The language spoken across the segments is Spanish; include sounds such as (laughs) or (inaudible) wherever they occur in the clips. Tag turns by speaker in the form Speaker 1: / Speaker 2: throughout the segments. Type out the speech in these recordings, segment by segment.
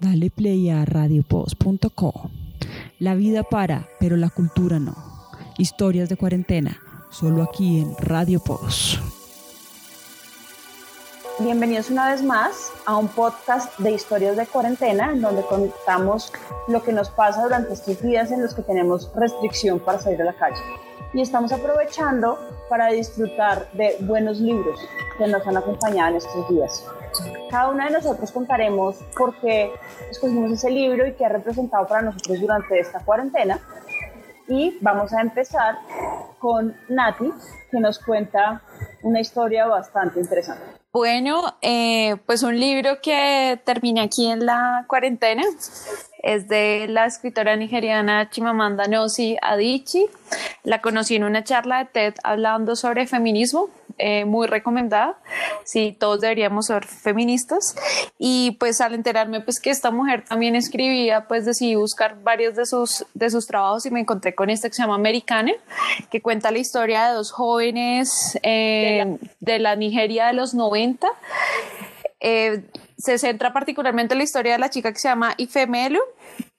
Speaker 1: Dale play a radiopost.co. La vida para, pero la cultura no. Historias de cuarentena, solo aquí en Radio Post.
Speaker 2: Bienvenidos una vez más a un podcast de historias de cuarentena en donde contamos lo que nos pasa durante estos días en los que tenemos restricción para salir a la calle. Y estamos aprovechando para disfrutar de buenos libros que nos han acompañado en estos días. Cada una de nosotros contaremos por qué escogimos ese libro y qué ha representado para nosotros durante esta cuarentena. Y vamos a empezar con Nati, que nos cuenta una historia bastante interesante.
Speaker 3: Bueno, eh, pues un libro que terminé aquí en la cuarentena es de la escritora nigeriana Chimamanda Ngozi Adichie. La conocí en una charla de TED hablando sobre feminismo, eh, muy recomendada. Sí, todos deberíamos ser feministas. Y pues al enterarme pues que esta mujer también escribía, pues decidí buscar varios de sus, de sus trabajos y me encontré con este que se llama Americana, que cuenta la historia de dos jóvenes eh, de, la, Nigeria de los 90 se centra particularmente en la historia de la chica que se llama Ifemelu,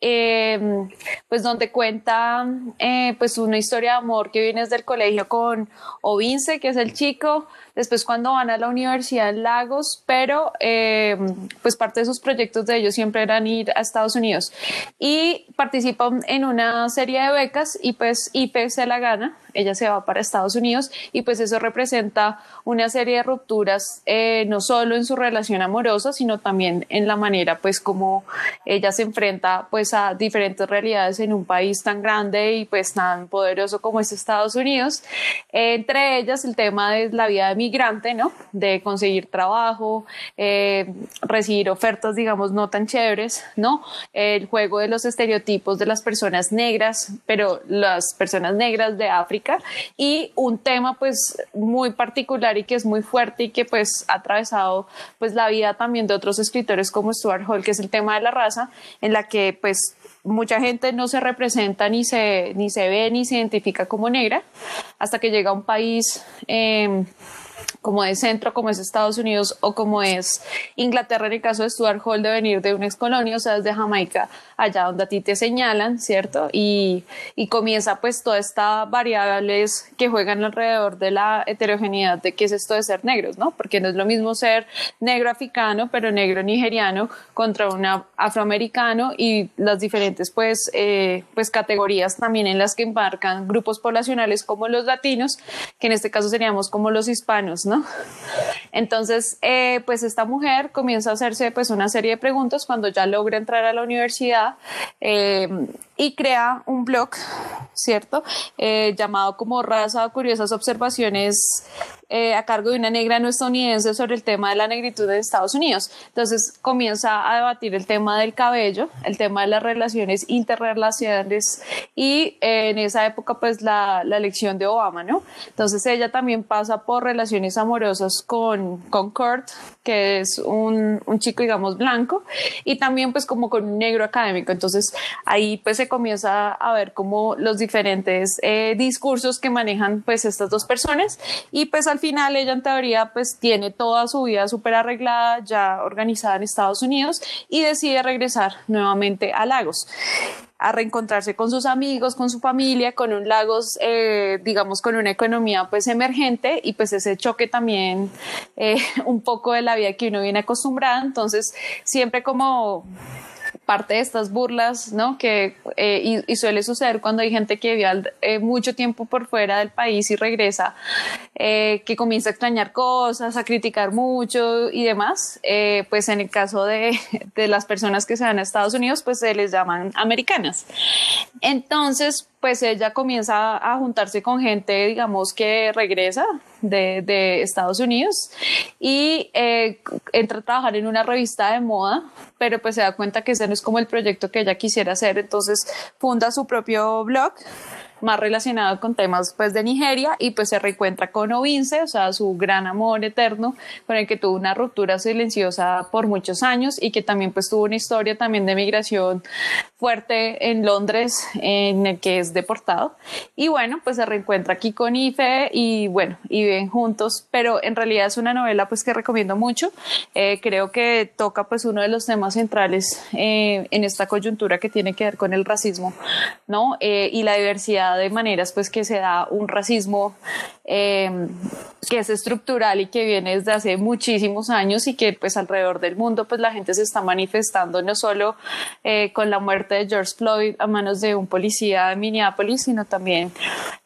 Speaker 3: eh, pues donde cuenta eh, pues una historia de amor que viene desde el colegio con Ovince, que es el chico, después cuando van a la universidad en Lagos, pero eh, pues parte de sus proyectos de ellos siempre eran ir a Estados Unidos. Y participan en una serie de becas y pues IPE se la gana, ella se va para Estados Unidos y pues eso representa una serie de rupturas eh, no solo en su relación amorosa, sino también en la manera pues como ella se enfrenta pues a diferentes realidades en un país tan grande y pues tan poderoso como es Estados Unidos, entre ellas el tema de la vida de migrante, ¿no? De conseguir trabajo, eh, recibir ofertas, digamos, no tan chéveres, ¿no? El juego de los estereotipos de las personas negras, pero las personas negras de África y un tema pues muy particular y que es muy fuerte y que pues ha atravesado pues la vida también de otros escritores como Stuart Hall, que es el tema de la raza, en la que pues mucha gente no se representa ni se, ni se ve ni se identifica como negra hasta que llega a un país eh, como es centro, como es Estados Unidos o como es Inglaterra en el caso de Stuart Hall de venir de una ex colonia, o sea, desde Jamaica, allá donde a ti te señalan, ¿cierto? Y, y comienza pues toda esta variables que juegan alrededor de la heterogeneidad de qué es esto de ser negros, ¿no? Porque no es lo mismo ser negro africano, pero negro nigeriano contra un afroamericano y las diferentes pues, eh, pues categorías también en las que embarcan grupos poblacionales como los latinos, que en este caso seríamos como los hispanos, ¿no? Entonces, eh, pues esta mujer comienza a hacerse pues una serie de preguntas cuando ya logra entrar a la universidad eh, y crea un blog, ¿cierto? Eh, llamado como Raza Curiosas Observaciones eh, a cargo de una negra no estadounidense sobre el tema de la negritud de Estados Unidos. Entonces comienza a debatir el tema del cabello, el tema de las relaciones interrelacionales y eh, en esa época pues la, la, elección de Obama, ¿no? Entonces ella también pasa por relaciones amorosas con, con Kurt, que es un, un chico digamos blanco, y también pues como con un negro académico. Entonces ahí pues se comienza a ver como los diferentes eh, discursos que manejan pues estas dos personas y pues al final ella en teoría pues tiene toda su vida súper arreglada, ya organizada en Estados Unidos y decide regresar nuevamente a Lagos a reencontrarse con sus amigos, con su familia, con un Lagos, eh, digamos, con una economía pues emergente y pues ese choque también eh, (laughs) un poco de la vida que uno viene acostumbrada. Entonces, siempre como parte de estas burlas, ¿no? Que, eh, y, suele suceder cuando hay gente que vive eh, mucho tiempo por fuera del país y regresa, eh, que comienza a extrañar cosas, a criticar mucho y demás. pues en el caso de, (laughs) de las personas que se van a Estados Unidos, pues se les llaman americanas. Entonces, pues ella comienza a juntarse con gente, digamos, que regresa de, de Estados Unidos y entra a trabajar en una revista de moda, pero pues se da cuenta que ese no como el proyecto que ella quisiera hacer, entonces funda su propio blog más relacionado con temas pues de Nigeria y pues se reencuentra con Ovince, o sea, su gran amor eterno con el que tuvo una ruptura silenciosa por muchos años y que también pues tuvo una historia también de migración fuerte en Londres en el que es deportado. Y bueno, pues se reencuentra aquí con Ife y bueno, y viven juntos, pero en realidad es una novela pues que recomiendo mucho, eh, creo que toca pues uno de los temas centrales eh, en esta coyuntura que tiene que ver con el racismo, ¿no? Eh, y la diversidad de maneras pues que se da un racismo Em, que es estructural y que viene desde hace muchísimos años y que pues alrededor del mundo pues la gente se está manifestando no solo eh, con la muerte de George Floyd a manos de un policía de Minneapolis, sino también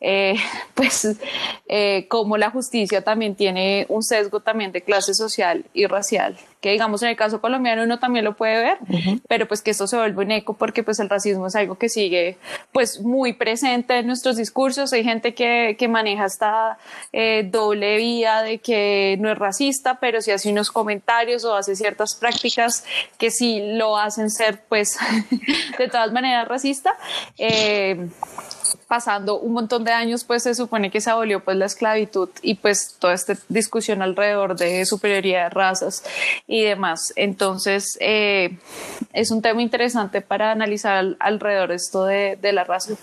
Speaker 3: eh, (laughs) pues eh, como la justicia también tiene un sesgo también de clase social y racial que digamos en el caso colombiano uno también lo puede ver, pero pues que esto se vuelve un eco porque pues el racismo es algo que sigue pues muy presente en nuestros discursos, hay gente que, que maneja esta eh, doble vía de que no es racista, pero sí hace unos comentarios o hace ciertas prácticas que sí lo hacen ser pues (laughs) de todas maneras racista. Eh, pasando un montón de años, pues se supone que se abolió pues la esclavitud y pues toda esta discusión alrededor de superioridad de razas y demás. Entonces, eh, es un tema interesante para analizar alrededor esto de, de la raza.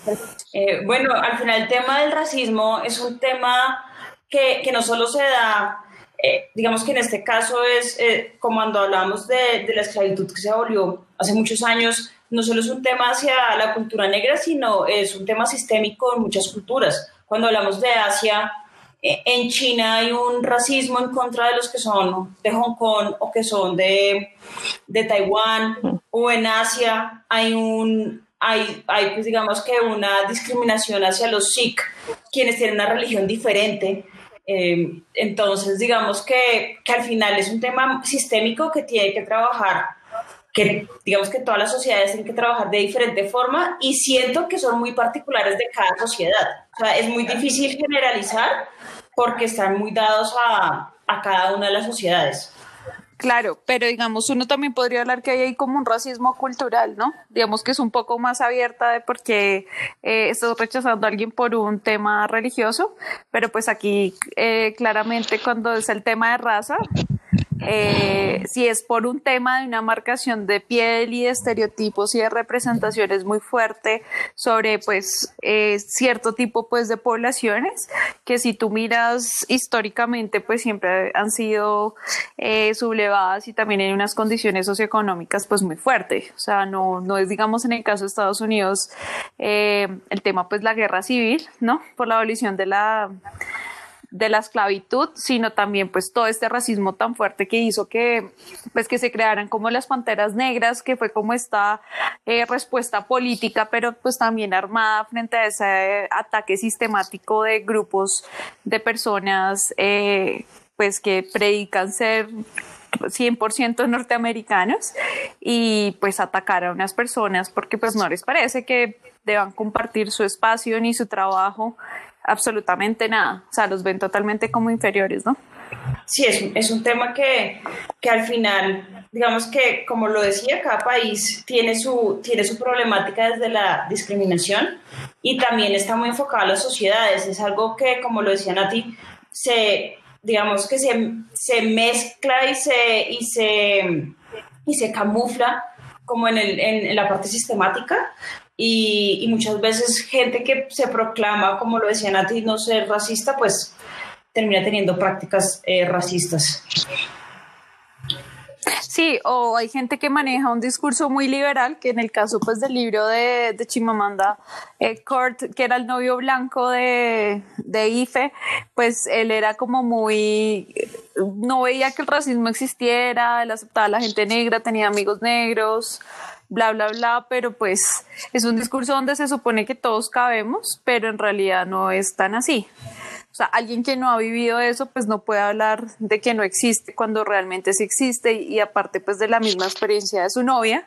Speaker 4: Eh, bueno, al final el tema del racismo es un tema que, que no solo se da eh, digamos que en este caso es como cuando hablamos de, de, la esclavitud que se abolió hace muchos años, no solo es un tema hacia la cultura negra, sino es un tema sistémico en muchas culturas. Cuando hablamos de Asia, eh, en China hay un racismo en contra de los que son de Hong Kong o que son de, de Taiwán, o en Asia hay un, hay, hay pues digamos que una discriminación hacia los Sikh, quienes tienen una religión diferente. Eh, entonces, digamos que, que, al final es un tema sistémico que tiene que trabajar que digamos que todas las sociedades tienen que trabajar de diferente forma y siento que son muy particulares de cada sociedad. O sea, es muy difícil generalizar porque están muy dados a, a cada una de las sociedades.
Speaker 3: Claro, pero digamos, uno también podría hablar que hay ahí como un racismo cultural, ¿no? Digamos que es un poco más abierta de por qué eh, estás rechazando a alguien por un tema religioso, pero pues aquí eh, claramente cuando es el tema de raza, eh, si es por un tema de una marcación de piel y de estereotipos y de representaciones muy fuerte sobre pues eh, cierto tipo pues de poblaciones que si tú miras históricamente pues siempre han sido eh, sublevadas y también en unas condiciones socioeconómicas pues muy fuertes o sea no, no es digamos en el caso de Estados Unidos el tema pues la guerra civil no por la abolición de la de la esclavitud, sino también pues todo este racismo tan fuerte que hizo que pues que se crearan como las panteras negras, que fue como esta eh, respuesta política, pero pues también armada frente a ese ataque sistemático de grupos de personas eh, pues que predican ser 100% norteamericanos y pues atacar a unas personas porque pues no les parece que deban compartir su espacio ni su trabajo absolutamente nada, o sea, los ven totalmente como inferiores, ¿no?
Speaker 4: Sí, es, es un tema que, que, al final, digamos que, como lo decía, cada país tiene su, tiene su problemática desde la discriminación y también está muy enfocado a las sociedades. Es algo que, como lo decía Nati, se, digamos que se, se mezcla y se, y se, y se camufla como en, el, en, la parte sistemática, y, muchas veces gente que se proclama, como lo decía Nati, no ser racista, pues termina teniendo prácticas eh, racistas.
Speaker 3: Sí, o hay gente que maneja un discurso muy liberal, que en el caso pues del libro de, de Chimamanda eh, Kurt, que era el novio blanco de, de Ife, pues él era como muy, no veía que el racismo existiera, él aceptaba a la gente negra, tenía amigos negros, bla, bla, bla, pero pues es un discurso donde se supone que todos cabemos, pero en realidad no es tan así. O sea, alguien que no ha vivido eso, pues no puede hablar de que no existe cuando realmente sí existe y, aparte pues de la misma experiencia de su novia,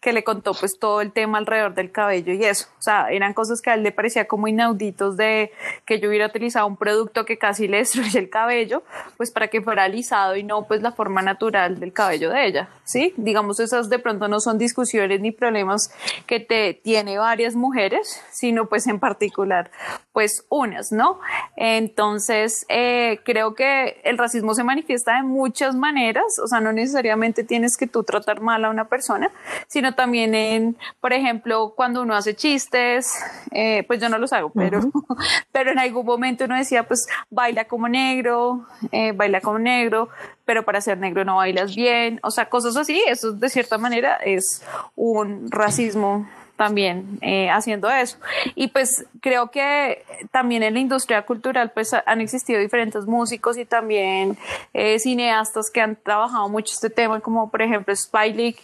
Speaker 3: que le contó pues todo el tema alrededor del cabello y eso. O sea, eran cosas que a él le parecía como inauditos de que yo hubiera utilizado un producto que casi le (laughs) destruye el cabello, pues para que fuera alisado y no pues la forma natural del cabello de ella, ¿sí? Digamos, esas de pronto no son discusiones ni problemas que te tiene varias mujeres, sino pues en particular pues unas, ¿no? Entonces, eh, creo que el racismo se manifiesta de muchas maneras, o sea, no necesariamente tienes que tú tratar mal a una persona, sino también en, por ejemplo, cuando uno hace chistes, eh, pues yo no los hago, pero, (laughs) pero en algún momento uno decía, pues baila como negro, eh, baila como negro, pero para ser negro no bailas bien, o sea, cosas así, eso de cierta manera es un racismo también eh, haciendo eso. Y pues creo que también en la industria cultural pues han existido diferentes músicos y también eh, cineastas que han trabajado mucho este tema, como por ejemplo Spike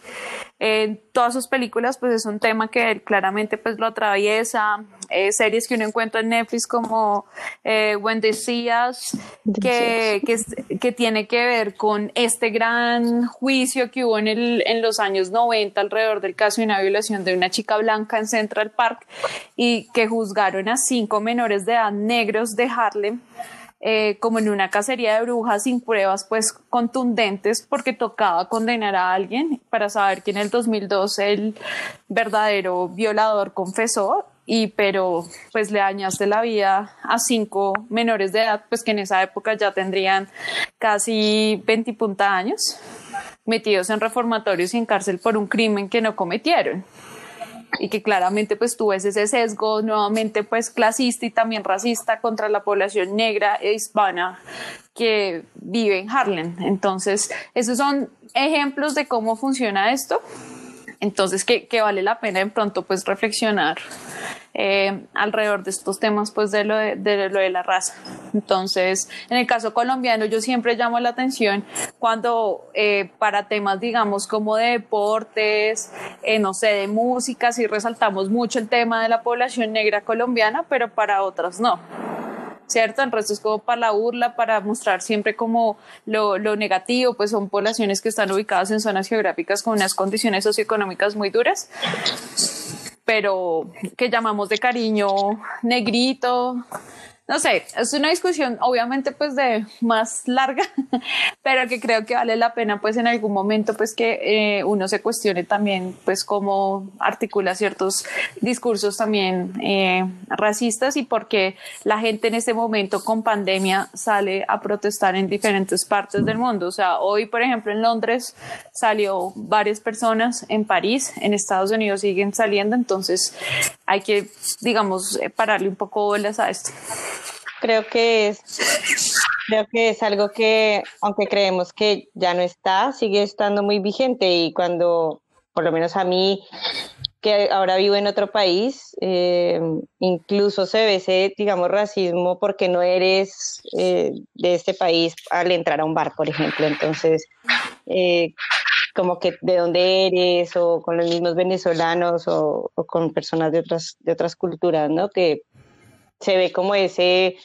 Speaker 3: en todas sus películas pues es un tema que él claramente pues lo atraviesa, eh, series que uno encuentra en Netflix como eh, When Decías, que, que, que, tiene que ver con este gran juicio que hubo en, el, en los años 90 alrededor del caso de una violación de una chica blanca en Central Park y que juzgaron a cinco menores de edad negros de Harlem eh, como en una cacería de brujas sin pruebas pues contundentes porque tocaba condenar a alguien para saber que en el 2002 el verdadero violador confesó y pero pues le dañaste la vida a cinco menores de edad pues que en esa época ya tendrían casi 20 punta años metidos en reformatorios y en cárcel por un crimen que no cometieron y que claramente pues tú ves ese sesgo nuevamente pues clasista y también racista contra la población negra e hispana que vive en Harlem. Entonces, esos son ejemplos de cómo funciona esto. Entonces, que, vale la pena de pronto pues reflexionar eh, alrededor de estos temas pues de lo de, lo de la raza. Entonces, en el caso colombiano yo siempre llamo la atención cuando eh, para temas digamos como de deportes, eh, no sé, de música, sí resaltamos mucho el tema de la población negra colombiana, pero para otras no. ¿Cierto? El resto es como para la burla, para mostrar siempre como lo, lo, negativo, pues son poblaciones que están ubicadas en zonas geográficas con unas condiciones socioeconómicas muy duras pero que llamamos de cariño negrito, no sé, es una discusión obviamente pues de más larga, (laughs) pero que creo que vale la pena pues en algún momento pues que eh, uno se cuestione también pues cómo articula ciertos discursos también eh, racistas y porque la gente en este momento con pandemia sale a protestar en diferentes partes del mundo. O sea, hoy por ejemplo en Londres salió varias personas, en París, en Estados Unidos siguen saliendo, entonces hay que digamos eh, pararle un poco bolas a esto
Speaker 5: creo que es creo que es algo que aunque creemos que ya no está sigue estando muy vigente y cuando por lo menos a mí que ahora vivo en otro país eh, incluso se ve ese digamos racismo porque no eres eh, de este país al entrar a un bar por ejemplo. Entonces eh, como que de dónde eres o con los mismos venezolanos o, o con personas de otras de otras culturas no que se ve como ese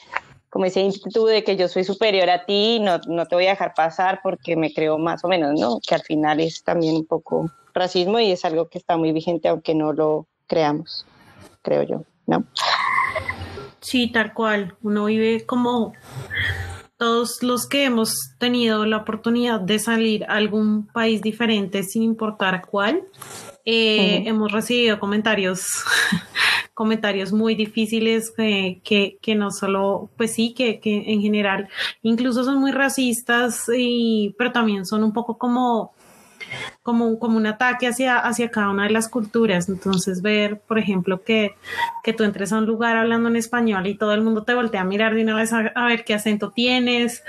Speaker 5: como ese ímpetu de que yo soy superior a ti, no, no te voy a dejar pasar porque me creo más o menos, ¿no? Que al final es también un poco racismo y es algo que está muy vigente aunque no lo creamos, creo yo, ¿no?
Speaker 6: Sí, tal cual. Uno vive como todos los que hemos tenido la oportunidad de salir a algún país diferente, sin importar cuál, eh, hemos recibido comentarios (laughs) comentarios muy difíciles que, que, no solo, pues sí, que, que en general incluso son muy racistas, y, pero también son un poco como como, como un ataque hacia, hacia cada una de las culturas. Entonces, ver, por ejemplo, que, que tú entres a un lugar hablando en español y todo el mundo te voltea a mirar de una vez a, ver qué acento tienes,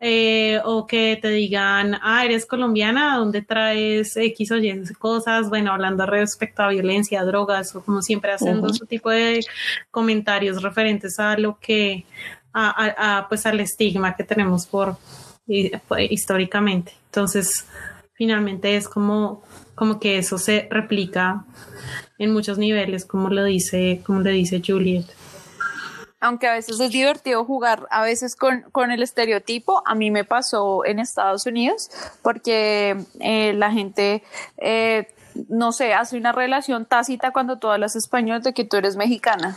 Speaker 6: eh, o que te digan, ah, eres colombiana, ¿dónde traes X o Y cosas? Bueno, hablando respecto a violencia, drogas, o como siempre haciendo ese tipo de comentarios referentes a lo que, a, a, pues al estigma que tenemos por históricamente. Entonces, finalmente es como, como que eso se replica en muchos niveles, como lo dice, como le dice Juliet.
Speaker 3: aunque a veces es divertido jugar a veces con, con el estereotipo, a mí me pasó en Estados Unidos porque eh, la gente... Eh, no sé, hace una relación tácita cuando tú hablas español de que tú eres mexicana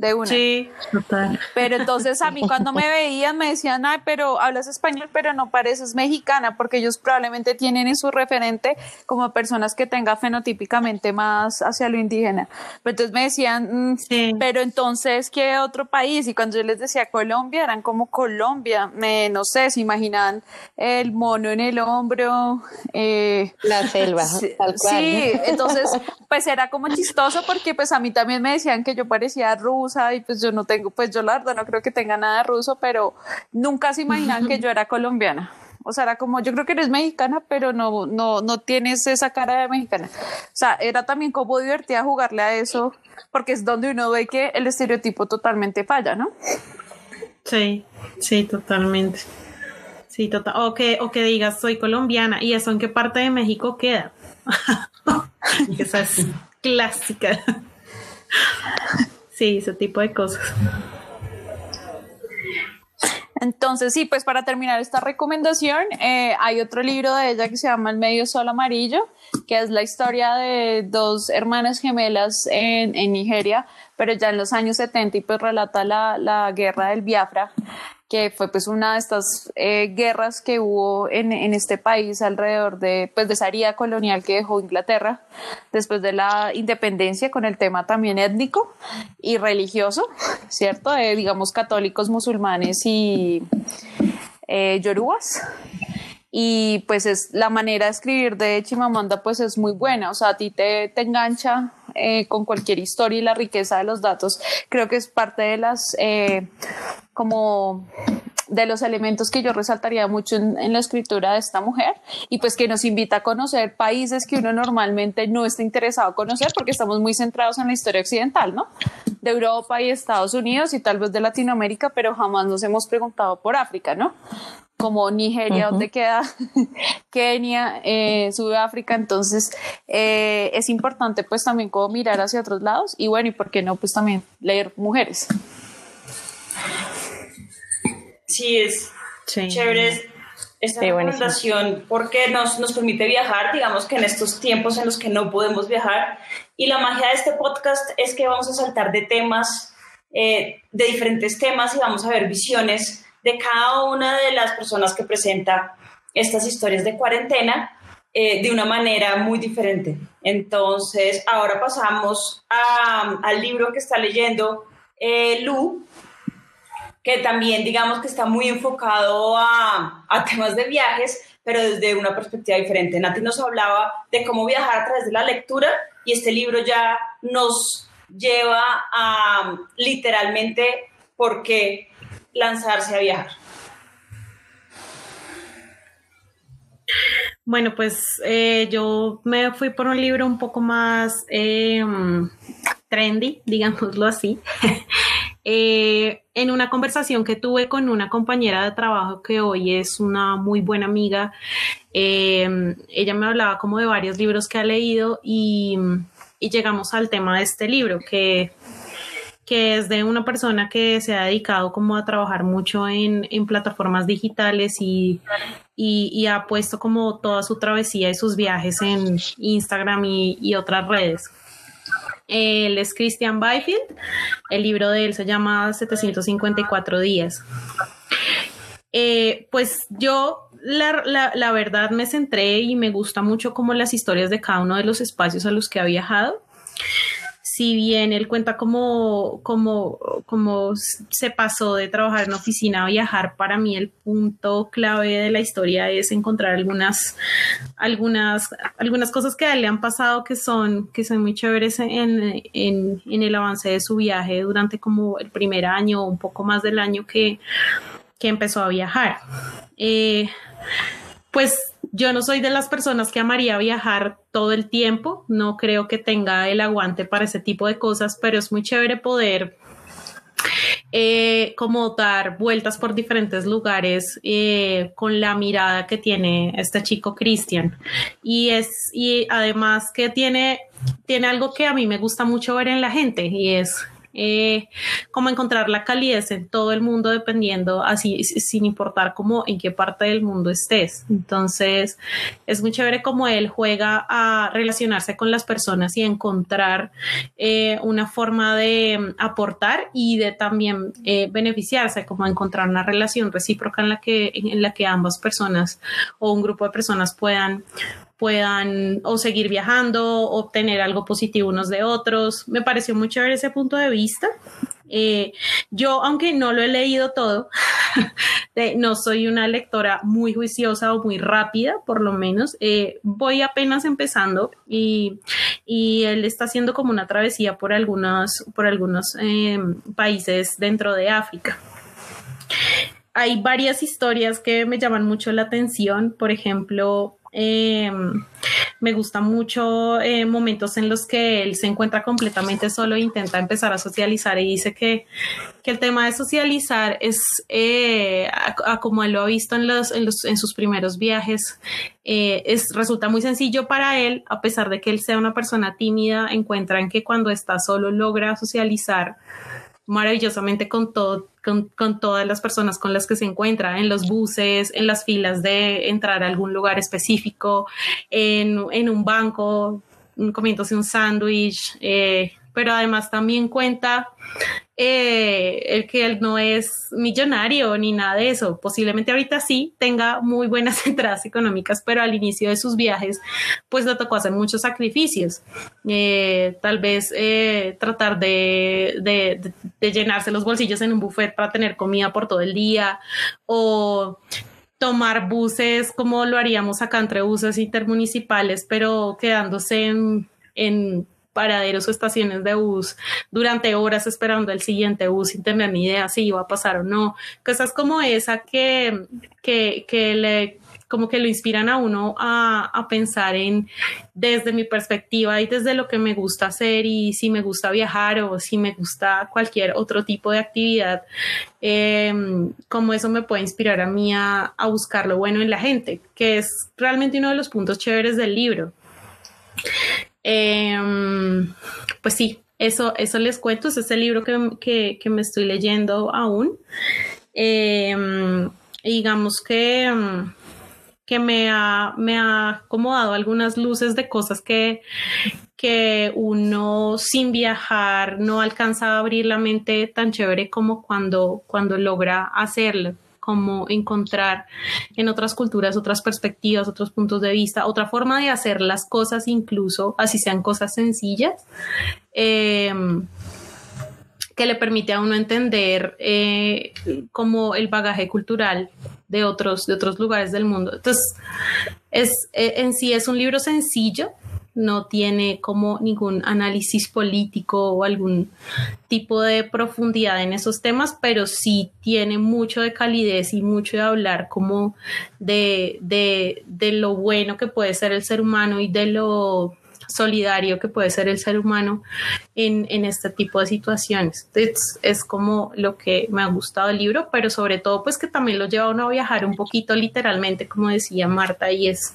Speaker 3: de una.
Speaker 6: Sí, total.
Speaker 3: Pero entonces a mí cuando me (laughs) veían me decían, ay, pero hablas español, pero no pareces mexicana, porque ellos probablemente tienen en su referente como personas que tengan fenotípicamente más hacia lo indígena. Pero entonces me decían, mm,
Speaker 6: Sí.
Speaker 3: pero entonces, ¿qué otro país? Y cuando yo les decía Colombia, eran como Colombia, me, no sé, se imaginaban el mono en el hombro, eh,
Speaker 5: La selva, (laughs)
Speaker 3: Sí,
Speaker 5: tal cual.
Speaker 3: sí, entonces pues era como chistoso porque pues a mí también me decían que yo parecía rusa y pues yo no tengo, pues yo la verdad no creo que tenga nada ruso, pero nunca se imaginan que yo era colombiana. O sea, era como, yo creo que eres mexicana, pero no, no, no tienes esa cara de mexicana. O sea, era también como divertida jugarle a eso, porque es donde uno ve que el estereotipo totalmente falla, ¿no?
Speaker 6: Sí, sí, totalmente. Sí, total. O que, o que digas, soy colombiana. ¿Y eso en qué parte de México queda? (laughs) Esa es clásica. Sí, ese tipo de cosas.
Speaker 3: Entonces, sí, pues para terminar esta recomendación, eh, hay otro libro de ella que se llama El medio sol amarillo, que es la historia de dos hermanas gemelas en, en Nigeria, pero ya en los años 70 y pues relata la, la guerra del Biafra, que fue pues una de estas eh, guerras que hubo en, en este país alrededor de pues de esa herida colonial que dejó Inglaterra después de la independencia con el tema también étnico y religioso, ¿cierto? De, digamos católicos, musulmanes y eh, yorubas y pues es la manera de escribir de Chimamanda pues es muy buena, o sea, a ti te, te engancha eh, con cualquier historia y la riqueza de los datos, creo que es parte de las eh, como de los elementos que yo resaltaría mucho en, en, la escritura de esta mujer y pues que nos invita a conocer países que uno normalmente no está interesado en conocer porque estamos muy centrados en la historia occidental, ¿no? De Europa y Estados Unidos y tal vez de Latinoamérica, pero jamás nos hemos preguntado por África, ¿no? como Nigeria, uh -huh. donde queda (laughs) Kenia, eh, Sudáfrica, entonces eh, es importante pues también como mirar hacia otros lados y bueno, y por qué no pues también leer mujeres.
Speaker 4: Sí, es sí. chévere esta sí, recomendación porque nos, nos permite viajar, digamos que en estos tiempos en los que no podemos viajar y la magia de este podcast es que vamos a saltar de temas, eh, de diferentes temas y vamos a ver visiones de cada una de las personas que presenta estas historias de cuarentena eh, de una manera muy diferente. Entonces, ahora pasamos a, al libro que está leyendo eh, Lu, que también digamos que está muy enfocado a, a, temas de viajes, pero desde una perspectiva diferente. Nati nos hablaba de cómo viajar a través de la lectura y este libro ya nos lleva a literalmente por qué lanzarse a viajar?
Speaker 6: Bueno, pues eh, yo me fui por un libro un poco más eh, trendy, (laughs) digámoslo así, eh, en una conversación que tuve con una compañera de trabajo que hoy es una muy buena amiga. ella me hablaba como de varios libros que ha leído y, llegamos al tema de este libro que que es de una persona que se ha dedicado como a trabajar mucho en, plataformas digitales y, y, ha puesto como toda su travesía y sus viajes en Instagram y otras redes. Él es Christian Byfield, el libro de él se llama 754 días. Eh, pues yo la, la, la verdad me centré y me gusta mucho como las historias de cada uno de los espacios a los que ha viajado si bien él cuenta cómo, cómo, cómo se pasó de trabajar en oficina a viajar, para mí el punto clave de la historia es encontrar algunas, algunas, algunas cosas que él le han pasado que son, que son muy chéveres en, en, en el avance de su viaje durante como el primer año o un poco más del año que, que empezó a viajar. Eh, pues yo no soy de las personas que amaría viajar todo el tiempo, no creo que tenga el aguante para ese tipo de cosas, pero es muy chévere poder eh, como dar vueltas por diferentes lugares eh, con la mirada que tiene este chico Cristian. Y es, y además que tiene, tiene algo que a mí me gusta mucho ver en la gente y es eh, como encontrar la calidez en todo el mundo dependiendo así sin importar como en qué parte del mundo estés. Entonces es muy chévere como él juega a relacionarse con las personas y encontrar eh, una forma de aportar y de también eh, beneficiarse como encontrar una relación recíproca en la que en la que ambas personas o un grupo de personas puedan puedan o seguir viajando, obtener algo positivo unos de otros. Me pareció muy chévere ese punto de vista. Eh, yo, aunque no lo he leído todo, (laughs) no soy una lectora muy juiciosa o muy rápida, por lo menos, eh, voy apenas empezando y, él está haciendo como una travesía por algunos, por algunos em, países dentro de África hay varias historias que me llaman mucho la atención. Por ejemplo, Em, me gusta mucho eh, momentos en los que él se encuentra completamente solo e intenta empezar a socializar y dice que, el tema de socializar es, eh, como él lo ha visto en, los, en, los, en sus primeros viajes, eh, es, resulta muy sencillo para él, a pesar de que él sea una persona tímida, encuentra en que cuando está solo logra socializar maravillosamente con todo, con, todas las personas con las que se encuentra, en los buses, en las filas de entrar a algún lugar específico, en, en un banco, comiéndose un sándwich, eh, pero además también cuenta eh, el que él no es millonario ni nada de eso. Posiblemente ahorita sí tenga muy buenas (laughs) entradas económicas, pero al inicio de sus viajes, pues le tocó hacer muchos sacrificios. Eh, tal vez eh, tratar de, de, llenarse los bolsillos en un buffet para tener comida por todo el día o tomar buses como lo haríamos acá entre buses intermunicipales, pero quedándose en paraderos o estaciones de bus durante horas esperando el siguiente bus sin tener ni idea si iba a pasar o no. Cosas como esa que, que, que le como que lo inspiran a uno a, a, pensar en desde mi perspectiva y desde lo que me gusta hacer y si me gusta viajar o si me gusta cualquier otro tipo de actividad, eh, como eso me puede inspirar a mí a, a buscar lo bueno en la gente, que es realmente uno de los puntos chéveres del libro. Em, pues sí, eso, eso les cuento, es ese libro que, me estoy leyendo aún. Em, digamos que, em, que me, ha, me ha como dado algunas luces de cosas que, que uno sin viajar no alcanza a abrir la mente tan chévere como cuando, cuando logra hacerlo como encontrar en otras culturas otras perspectivas, otros puntos de vista, otra forma de hacer las cosas, incluso así sean cosas sencillas. Eh, que le permite a uno entender eh, como el bagaje cultural de otros, de otros lugares del mundo. Entonces, es, eh, en sí es un libro sencillo, no tiene como ningún análisis político o algún tipo de profundidad en esos temas, pero sí tiene mucho de calidez y mucho de hablar como de, de, de lo bueno que puede ser el ser humano y de lo solidario que puede ser el ser humano en, en este tipo de situaciones. Es, es, como lo que me ha gustado el libro, pero sobre todo pues que también lo lleva a uno a viajar un poquito literalmente, como decía Marta, y es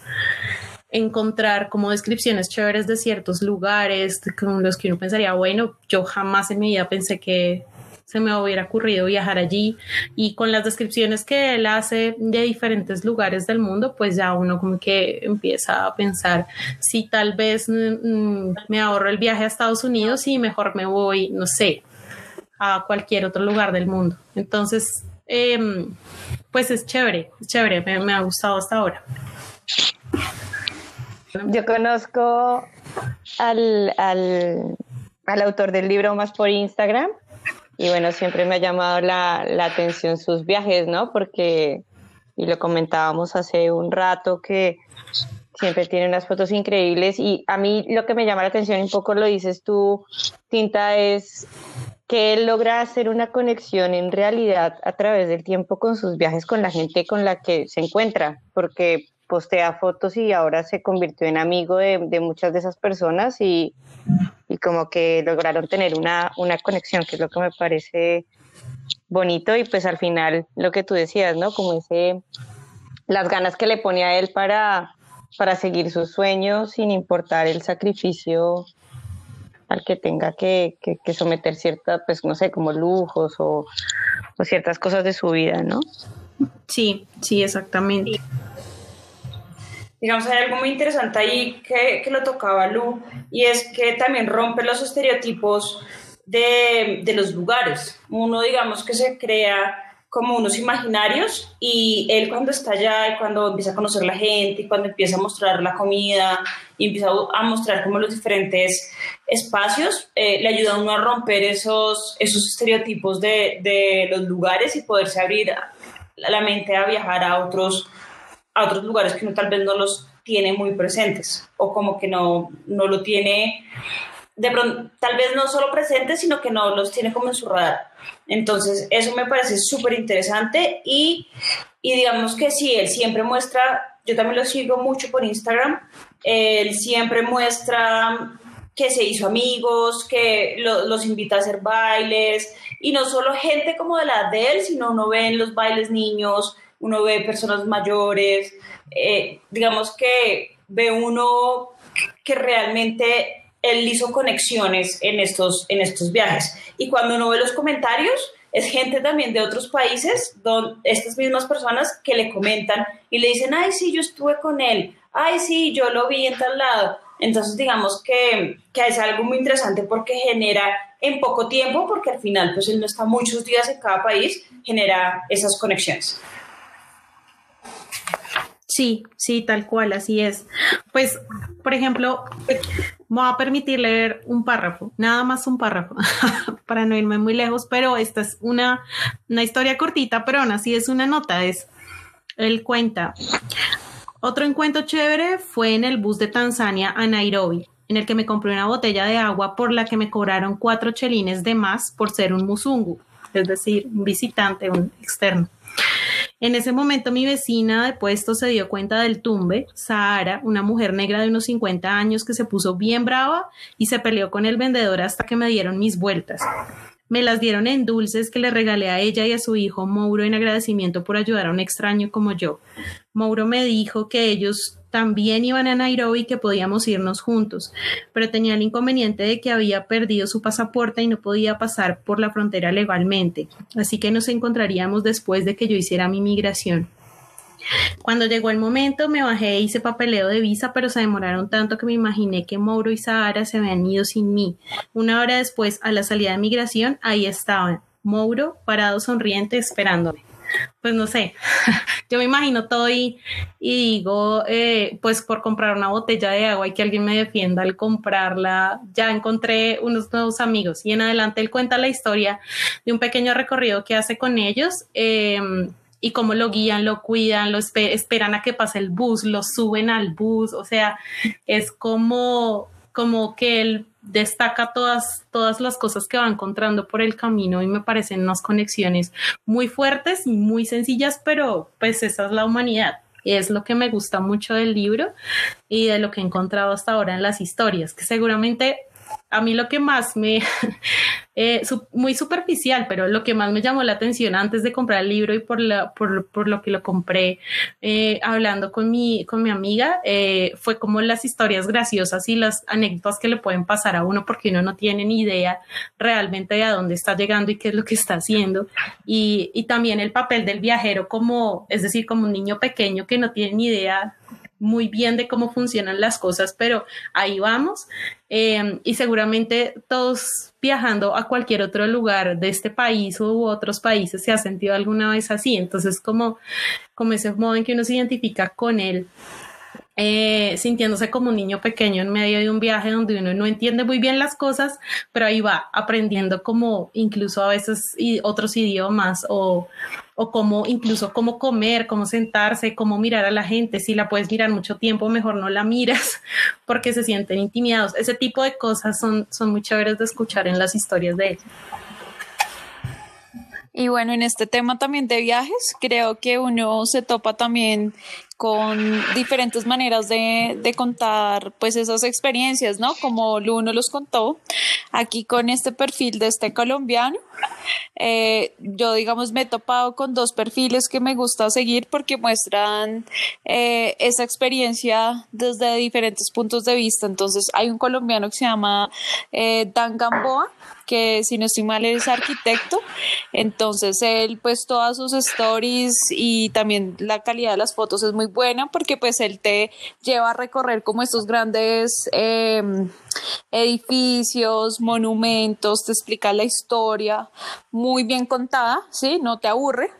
Speaker 6: encontrar como descripciones chéveres de ciertos lugares con los que uno pensaría, bueno, yo jamás en mi vida pensé que se me hubiera ocurrido viajar allí y con las descripciones que él hace de diferentes lugares del mundo, pues ya uno como que empieza a pensar si tal vez mm, me ahorro el viaje a Estados Unidos y mejor me voy, no sé, a cualquier otro lugar del mundo. Entonces, em, pues es chévere, es chévere, me ha gustado hasta ahora.
Speaker 5: Yo conozco al, al, al, autor del libro más por Instagram y bueno, siempre me ha llamado la, la atención sus viajes, ¿no? Porque, y lo comentábamos hace un rato, que siempre tiene unas fotos increíbles y a mí lo que me llama la atención, un poco lo dices tú, Tinta, es que él logra hacer una conexión en realidad a través del tiempo con sus viajes con la gente con la que se encuentra, porque postea fotos y ahora se convirtió en amigo de, muchas de esas personas y, como que lograron tener una, una, conexión, que es lo que me parece bonito y pues al final lo que tú decías, ¿no? Como ese, las ganas que le pone a él para, para seguir sus sueños sin importar el sacrificio al que tenga que, que, someter ciertas, pues no sé, como lujos o, o, ciertas cosas de su vida, ¿no?
Speaker 6: Sí, sí, exactamente.
Speaker 4: Digamos, hay algo muy interesante ahí que, que lo tocaba Lu, y es que también rompe los estereotipos de, de los lugares. Uno, digamos, que se crea como unos imaginarios y él cuando está allá y cuando empieza a conocer la gente y cuando empieza a mostrar la comida y empieza a mostrar como los diferentes espacios, eh, le ayuda a uno a romper esos, esos estereotipos de, de los lugares y poderse abrir la mente a viajar a otros, a otros lugares que uno tal vez no los tiene muy presentes o como que no, no lo tiene de pronto, tal vez no solo presentes, sino que no los tiene como en su radar. Entonces, eso me parece súper interesante y, y, digamos que sí, él siempre muestra, yo también lo sigo mucho por Instagram, él siempre muestra que se hizo amigos, que los invita a hacer bailes y no solo gente como de la de él, sino uno ve en los bailes niños, uno ve personas mayores, eh, digamos que ve uno que realmente él hizo conexiones en estos, en estos viajes. Y cuando uno ve los comentarios, es gente también de otros países, donde estas mismas personas que le comentan y le dicen, ay, sí, yo estuve con él, ay, sí, yo lo vi en tal lado. Entonces, digamos que, que es algo muy interesante porque genera en poco tiempo, porque al final, pues él no está muchos días en cada país, genera esas conexiones.
Speaker 6: Sí, sí, tal cual, así es. Pues, por ejemplo, me voy a permitir leer un párrafo, nada más un párrafo, (laughs) para no irme muy lejos, pero esta es una, una historia cortita, pero aún así es una nota, es, él cuenta, otro encuentro chévere fue en el bus de Tanzania a Nairobi, en el que me compré una botella de agua por la que me cobraron cuatro chelines de más por ser un musungu, es decir, un visitante, un externo. En ese momento mi vecina de puesto se dio cuenta del tumbe, Sahara, una mujer negra de unos 50 años que se puso bien brava y se peleó con el vendedor hasta que me dieron mis vueltas. Me las dieron en dulces que le regalé a ella y a su hijo Mauro en agradecimiento por ayudar a un extraño como yo. Mauro me dijo que ellos también iban a Nairobi que podíamos irnos juntos, pero tenía el inconveniente de que había perdido su pasaporte y no podía pasar por la frontera legalmente, así que nos encontraríamos después de que yo hiciera mi migración. Cuando llegó el momento me bajé e hice papeleo de visa, pero se demoraron tanto que me imaginé que Mauro y Sahara se habían ido sin mí. Una hora después, a la salida de migración, ahí estaban, Mauro parado sonriente esperándome pues no sé, (laughs) yo me imagino todo y, y digo, eh, pues por comprar una botella de agua y que alguien me defienda al comprarla, ya encontré unos nuevos amigos y en adelante él cuenta la historia de un pequeño recorrido que hace con ellos. Em, y cómo lo guían, lo cuidan, lo esperan a que pase el bus, lo suben al bus, o sea, es como, como que él destaca todas, todas las cosas que va encontrando por el camino y me parecen unas conexiones muy fuertes y muy sencillas, pero pues esa es la humanidad. Es lo que me gusta mucho del libro y de lo que he encontrado hasta ahora en las historias, que seguramente a mí lo que más me, (laughs) eh, muy superficial, pero lo que más me llamó la atención antes de comprar el libro y por, lo que lo compré eh, hablando con mi, con mi amiga, eh, fue como las historias graciosas y las anécdotas que le pueden pasar a uno porque uno no tiene ni idea realmente de a dónde está llegando y qué es lo que está haciendo. Y, y también el papel del viajero como, es decir, como un niño pequeño que no tiene ni idea muy bien de cómo funcionan las cosas, pero ahí vamos. Em, y seguramente todos viajando a cualquier otro lugar de este país u otros países se ha sentido alguna vez así. Entonces, como, como ese modo en que uno se identifica con él eh, sintiéndose como un niño pequeño en medio de un viaje donde uno no entiende muy bien las cosas, pero ahí va aprendiendo como incluso a veces otros idiomas o, o cómo incluso cómo comer, cómo sentarse, cómo mirar a la gente. Si la puedes mirar mucho tiempo, mejor no la miras (laughs) porque se sienten intimidados. Ese tipo de cosas son, son muy chéveres de escuchar en las historias de él.
Speaker 3: Y bueno, en este tema también de viajes, creo que uno se topa también con diferentes maneras de, de, contar pues esas experiencias, ¿no? Como Luno los contó, aquí con este perfil de este colombiano, eh, yo digamos me he topado con dos perfiles que me gusta seguir porque muestran eh, esa experiencia desde diferentes puntos de vista. Entonces hay un colombiano que se llama eh, Dan Gamboa, que si no estoy mal es arquitecto, entonces él pues todas sus stories y también la calidad de las fotos es muy buena porque pues él te lleva a recorrer como estos grandes em, edificios, monumentos, te explica la historia muy bien contada, ¿sí? No te aburre.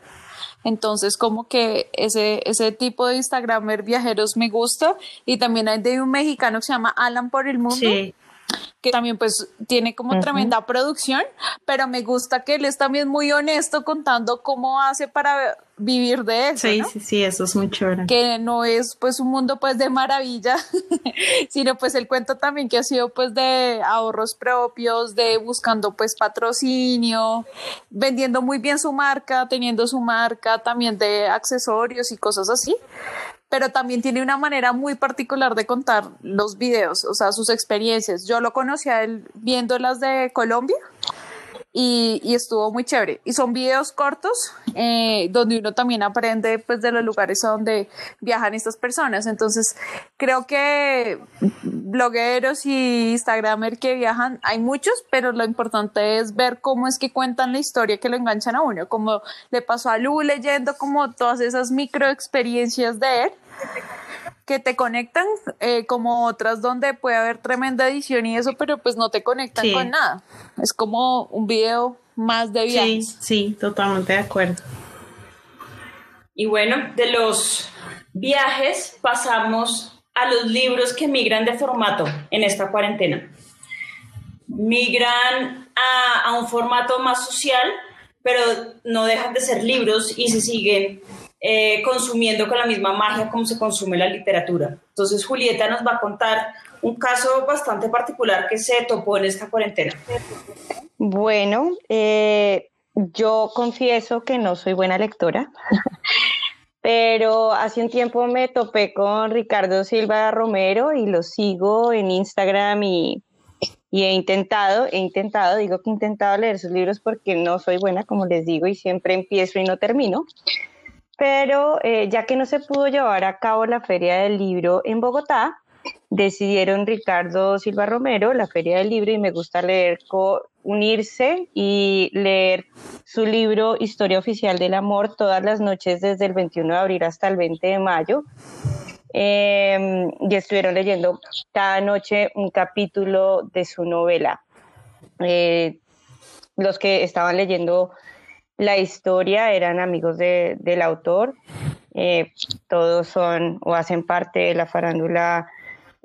Speaker 3: Entonces, como que ese, ese tipo de Instagramer viajeros me gusta. Y también hay de un mexicano que se llama Alan por el Mundo. Sí que también pues tiene como tremenda producción, pero me gusta que él es también muy honesto contando cómo hace para vivir de eso.
Speaker 6: Sí, sí, sí, eso es muy chévere.
Speaker 3: Que no es pues un mundo pues de maravilla, (laughs) sino pues el cuento también que ha sido pues de ahorros propios, de buscando pues patrocinio, vendiendo muy bien su marca, teniendo su marca también de accesorios y cosas así pero también tiene una manera muy particular de contar los videos, o sea, sus experiencias. Yo lo conocí a él viendo las de Colombia y, y estuvo muy chévere. Y son videos cortos eh, donde uno también aprende pues de los lugares a donde viajan estas personas. Entonces, creo que blogueros y Instagramer que viajan hay muchos, pero lo importante es ver cómo es que cuentan la historia que lo enganchan a uno, como le pasó a Lu leyendo como todas esas micro experiencias de él que te conectan, eh, como otras donde puede haber tremenda edición y eso, pero pues no te conectan con nada. Es como un video más de
Speaker 6: viaje. Sí, sí, totalmente de acuerdo.
Speaker 4: Y bueno, de los viajes pasamos a los libros que migran de formato en esta cuarentena. Migran a, a un formato más social, pero no dejan de ser libros y se siguen eh, consumiendo con la misma magia como se consume la literatura. Entonces Julieta nos va a contar un caso bastante particular que se topó en esta cuarentena.
Speaker 5: Bueno, eh, yo confieso que no soy buena lectora, (laughs) pero hace un tiempo me topé con Ricardo Silva Romero y lo sigo en Instagram y, he intentado, he intentado, digo que he intentado leer sus libros porque no soy buena, como les digo, y siempre empiezo y no termino pero eh, ya que no se pudo llevar a cabo la Feria del Libro en Bogotá, decidieron Ricardo Silva Romero, la Feria del Libro, y me gusta leer, unirse y leer su libro Historia Oficial del Amor todas las noches desde el 21 de abril hasta el 20 de mayo. Em, y estuvieron leyendo cada noche un capítulo de su novela. Eh, los que estaban leyendo la historia, eran amigos del autor, eh, todos son o hacen parte de la farándula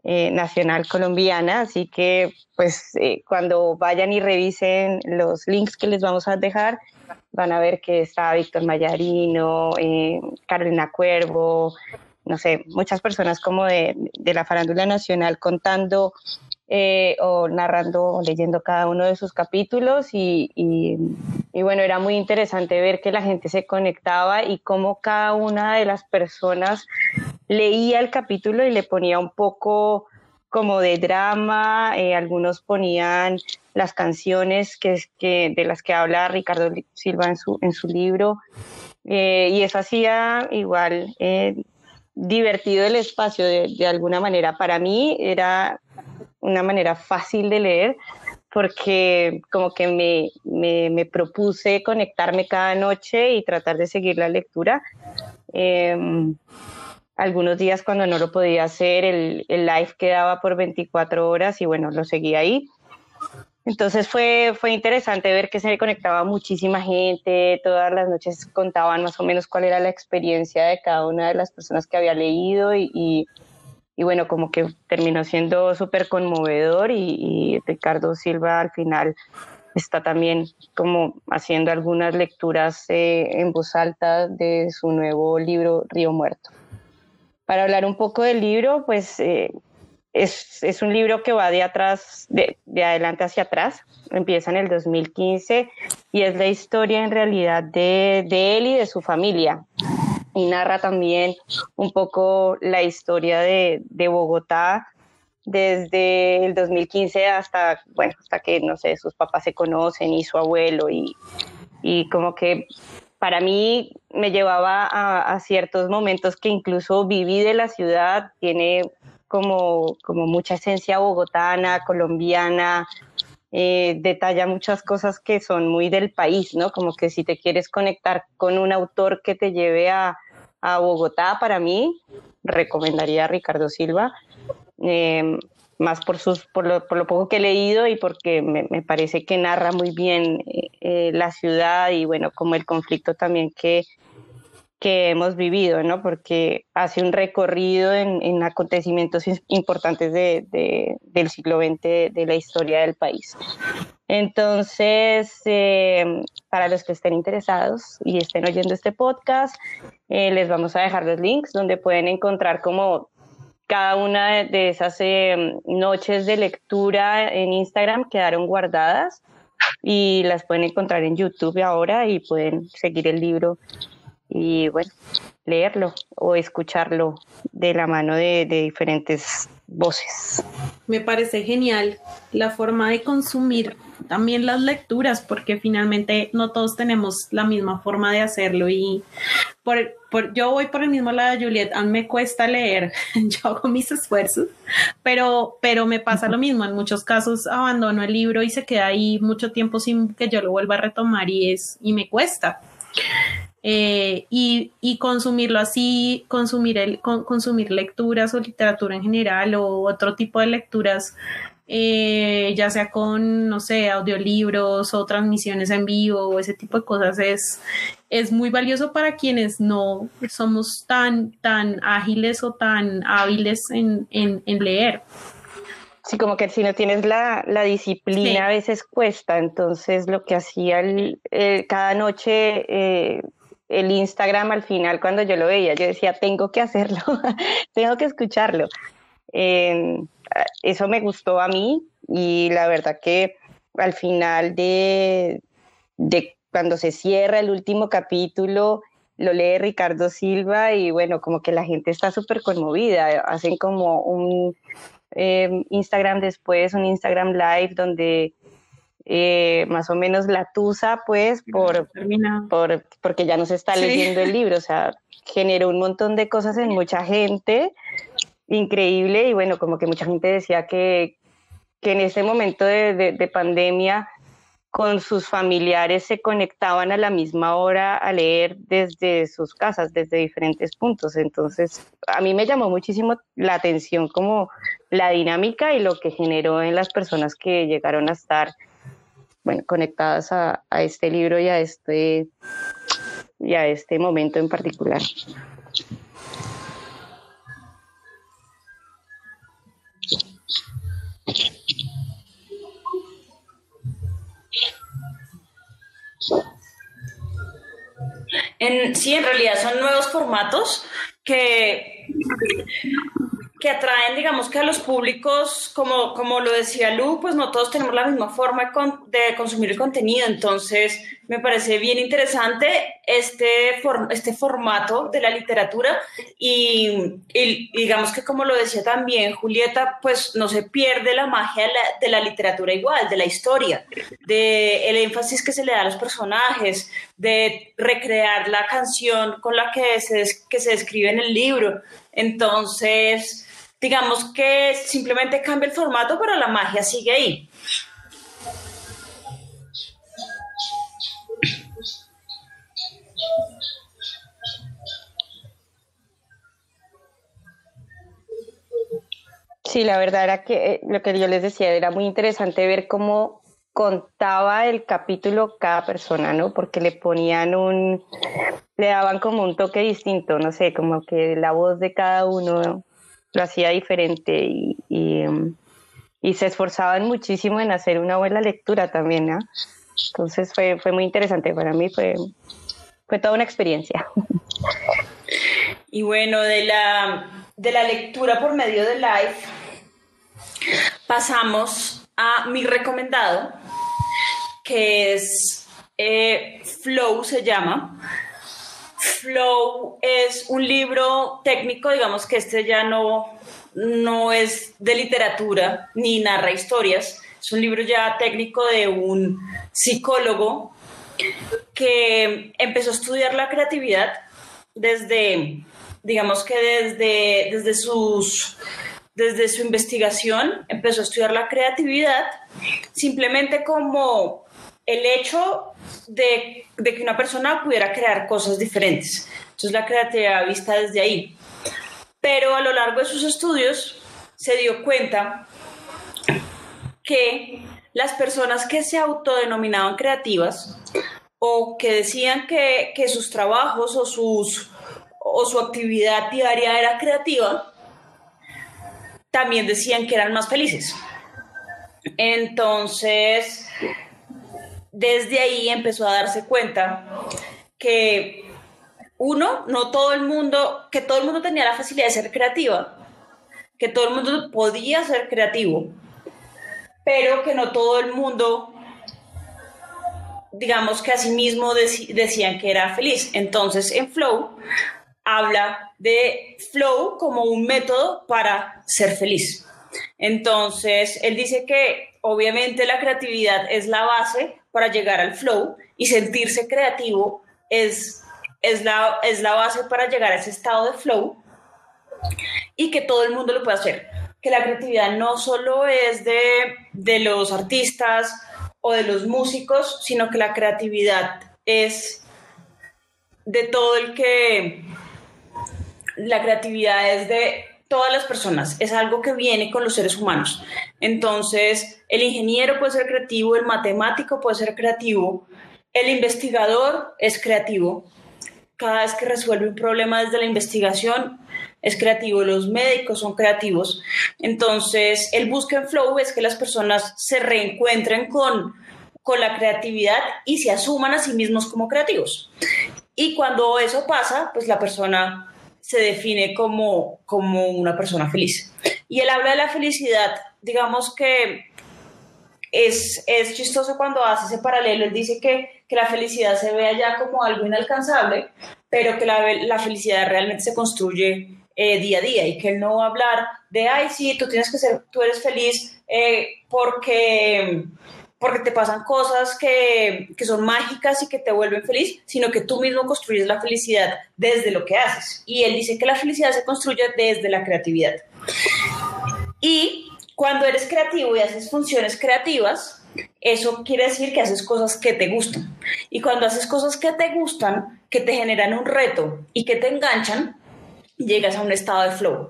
Speaker 5: eh, nacional colombiana, así que pues eh, cuando vayan y revisen los links que les vamos a dejar, van a ver que está Víctor Mayarino, Carolina Cuervo, no sé, muchas personas como de, de la farándula nacional contando eh, o narrando o leyendo cada uno de sus capítulos y, y, bueno, era muy interesante ver que la gente se conectaba y cómo cada una de las personas leía el capítulo y le ponía un poco como de drama, eh, algunos ponían las canciones que, que, de las que habla Ricardo Silva en su, en su libro eh, y eso hacía igual divertido el espacio de, de alguna manera. Para mí era una manera fácil de leer porque como que me, me, propuse conectarme cada noche y tratar de seguir la lectura. Em, algunos días cuando no lo podía hacer, el, el, live quedaba por 24 horas y bueno, lo seguí ahí. Entonces fue, fue interesante ver que se conectaba muchísima gente, todas las noches contaban más o menos cuál era la experiencia de cada una de las personas que había leído y bueno, como que terminó siendo súper conmovedor y, Ricardo Silva al final está también como haciendo algunas lecturas eh, en voz alta de su nuevo libro Río Muerto. Para hablar un poco del libro, pues eh, es, es, un libro que va de atrás, de, de, adelante hacia atrás, empieza en el 2015 y es la historia en realidad de, de él y de su familia. Y narra también un poco la historia de, de Bogotá desde el 2015 hasta, bueno, hasta que, no sé, sus papás se conocen y su abuelo y, y como que para mí me llevaba a, ciertos momentos que incluso viví de la ciudad, tiene como, como mucha esencia bogotana, colombiana, eh, detalla muchas cosas que son muy del país, ¿no? Como que si te quieres conectar con un autor que te lleve a, a Bogotá, para mí, recomendaría a Ricardo Silva. Eh, más por, sus, por, lo, por lo poco que he leído y porque me, me parece que narra muy bien eh, eh, la ciudad y bueno, como el conflicto también que, que hemos vivido, ¿no? Porque hace un recorrido en, en acontecimientos importantes de, de, del siglo XX de la historia del país. Entonces, eh, para los que estén interesados y estén oyendo este podcast, eh, les vamos a dejar los links donde pueden encontrar como cada una de esas eh, noches de lectura en Instagram quedaron guardadas y las pueden encontrar en YouTube ahora y pueden seguir el libro y bueno, leerlo o escucharlo de la mano de, diferentes voces.
Speaker 6: Me parece genial la forma de consumir también las lecturas, porque finalmente no todos tenemos la misma forma de hacerlo y por, por, yo voy por el mismo lado de Juliet, a mí me cuesta leer, (laughs) yo hago mis esfuerzos, pero, pero me pasa lo mismo, en muchos casos abandono el libro y se queda ahí mucho tiempo sin que yo lo vuelva a retomar y, es, y me cuesta. Eh, y, y, consumirlo así, consumir, el, con, consumir lecturas o literatura en general o otro tipo de lecturas eh, ya sea con, no sé, audiolibros o transmisiones en vivo o ese tipo de cosas, es, es muy valioso para quienes no somos tan, tan ágiles o tan hábiles en, en, leer.
Speaker 5: Sí, como que si no tienes la, la disciplina a veces cuesta, entonces lo que hacía cada noche... El Instagram al final cuando yo lo veía, yo decía, tengo que hacerlo, (laughs) tengo que escucharlo. Eso me gustó a mí y la verdad que al final de, de cuando se cierra el último capítulo, lo lee Ricardo Silva y bueno, como que la gente está súper conmovida. Hacen como un em, Instagram después, un Instagram live donde eh, más o menos la tusa, pues, por, por, porque ya no se está leyendo el libro. O sea, generó un montón de cosas en mucha gente increíble y bueno, como que mucha gente decía que, que en ese momento de, de, pandemia con sus familiares se conectaban a la misma hora a leer desde sus casas, desde diferentes puntos. Entonces, a mí me llamó muchísimo la atención como la dinámica y lo que generó en las personas que llegaron a estar, bueno, conectadas a, a este libro y a este, y a este momento en particular.
Speaker 4: En, sí, en realidad son nuevos formatos que, que atraen, digamos que a los públicos, como, como lo decía Lu, pues no todos tenemos la misma forma de consumir el contenido, entonces me parece bien interesante este, este formato de la literatura y, digamos que como lo decía también Julieta, pues no se pierde la magia de la, literatura igual, de la historia, de el énfasis que se le da a los personajes, de recrear la canción con la que se, que se describe en el libro. Entonces, digamos que simplemente cambia el formato, pero la magia sigue ahí.
Speaker 5: Sí, la verdad era que eh, lo que yo les decía era muy interesante ver cómo contaba el capítulo cada persona, ¿no? Porque le ponían un, le daban como un toque distinto, no sé, como que la voz de cada uno lo hacía diferente y, y, um, se esforzaban muchísimo en hacer una buena lectura también. Entonces fue, fue muy interesante para mí, fue, fue toda una experiencia.
Speaker 4: Y bueno, de la, de la lectura por medio de live, pasamos a mi recomendado, que es eh, Flow, se llama. Flow es un libro técnico, digamos que este ya no, no es de literatura ni narra historias, es un libro ya técnico de un psicólogo que empezó a estudiar la creatividad desde, digamos que desde, desde, sus, desde su investigación, empezó a estudiar la creatividad simplemente como el hecho de, que una persona pudiera crear cosas diferentes. Entonces la creatividad vista desde ahí. Pero a lo largo de sus estudios se dio cuenta que las personas que se autodenominaban creativas o que decían que, que sus trabajos o, sus, o su actividad diaria era creativa, también decían que eran más felices. Entonces, desde ahí empezó a darse cuenta que uno, no todo el mundo, que todo el mundo tenía la facilidad de ser creativa, que todo el mundo podía ser creativo, pero que no todo el mundo, digamos que a sí mismo decían que era feliz. Entonces, en Flow habla de Flow como un método para ser feliz. Entonces, él dice que obviamente la creatividad es la base para llegar al flow y sentirse creativo es, es, la, es la base para llegar a ese estado de flow y que todo el mundo lo puede hacer. Que la creatividad no solo es de, de los artistas o de los músicos, sino que la creatividad es de todo el que... La creatividad es de todas las personas, es algo que viene con los seres humanos. Entonces, el ingeniero puede ser creativo, el matemático puede ser creativo, el investigador es creativo. Cada vez que resuelve un problema desde la investigación es creativo, los médicos son creativos. Entonces, el busca en flow es que las personas se reencuentren con, con la creatividad y se asuman a sí mismos como creativos. Y cuando eso pasa, pues la persona se define como, como una persona feliz. Y él habla de la felicidad, digamos que es, es chistoso cuando hace ese paralelo, él dice que, que la felicidad se ve allá como algo inalcanzable, pero que la, la felicidad realmente se construye eh, día a día y que él no va a hablar de, ay, sí, tú tienes que ser, tú eres feliz eh, porque porque te pasan cosas que, que, son mágicas y que te vuelven feliz, sino que tú mismo construyes la felicidad desde lo que haces. Y él dice que la felicidad se construye desde la creatividad. Y cuando eres creativo y haces funciones creativas, eso quiere decir que haces cosas que te gustan. Y cuando haces cosas que te gustan, que te generan un reto y que te enganchan, llegas a un estado de flow.